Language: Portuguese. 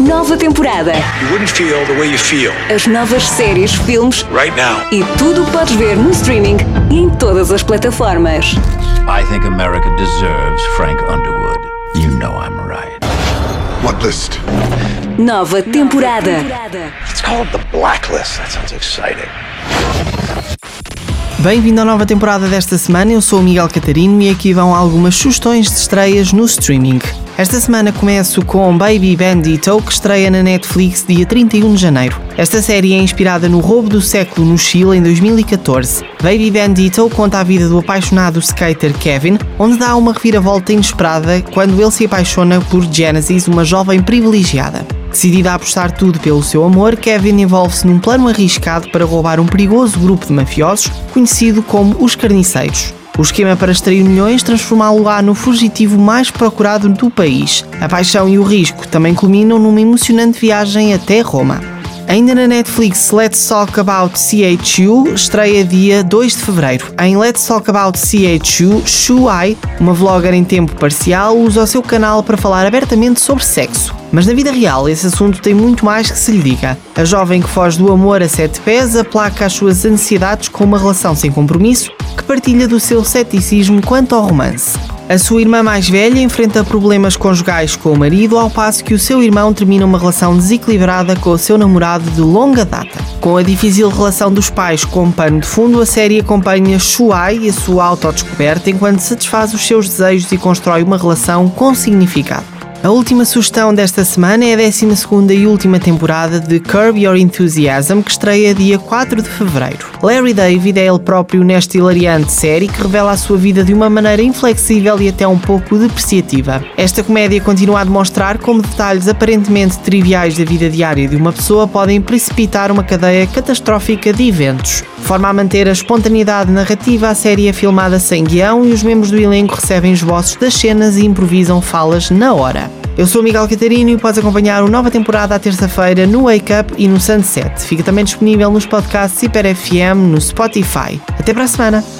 Nova temporada. You wouldn't feel the way you feel As novas séries, filmes right now. e tudo o que podes ver no streaming e em todas as plataformas. I think America deserves Frank Underwood. You know I'm right. What list? Nova temporada. It's called the Blacklist. That sounds exciting. Bem-vindo à nova temporada desta semana, eu sou o Miguel Catarino e aqui vão algumas sugestões de estreias no streaming. Esta semana começo com Baby Bandito, que estreia na Netflix dia 31 de janeiro. Esta série é inspirada no roubo do século no Chile em 2014. Baby Bandito conta a vida do apaixonado skater Kevin, onde dá uma reviravolta inesperada quando ele se apaixona por Genesis, uma jovem privilegiada. Decidida a apostar tudo pelo seu amor, Kevin envolve-se num plano arriscado para roubar um perigoso grupo de mafiosos conhecido como os Carniceiros. O esquema para extrair milhões transformá-lo-á no fugitivo mais procurado do país. A paixão e o risco também culminam numa emocionante viagem até Roma. Ainda na Netflix, Let's Talk About CHU estreia dia 2 de fevereiro. Em Let's Talk About CHU, Shu Ai, uma vlogger em tempo parcial, usa o seu canal para falar abertamente sobre sexo. Mas na vida real, esse assunto tem muito mais que se lhe diga. A jovem que foge do amor a sete pés aplaca as suas ansiedades com uma relação sem compromisso que partilha do seu ceticismo quanto ao romance. A sua irmã mais velha enfrenta problemas conjugais com o marido, ao passo que o seu irmão termina uma relação desequilibrada com o seu namorado de longa data. Com a difícil relação dos pais como pano de fundo, a série acompanha Shuai e a sua autodescoberta enquanto satisfaz os seus desejos e constrói uma relação com significado. A última sugestão desta semana é a 12 e última temporada de Curb Your Enthusiasm, que estreia dia 4 de fevereiro. Larry David é ele próprio nesta hilariante série que revela a sua vida de uma maneira inflexível e até um pouco depreciativa. Esta comédia continua a demonstrar como detalhes aparentemente triviais da vida diária de uma pessoa podem precipitar uma cadeia catastrófica de eventos. De forma a manter a espontaneidade narrativa, a série é filmada sem guião e os membros do elenco recebem esboços das cenas e improvisam falas na hora. Eu sou o Miguel Catarino e podes acompanhar a nova temporada à terça-feira no Wake Up e no Sunset. Fica também disponível nos podcasts Hiper FM no Spotify. Até para a semana!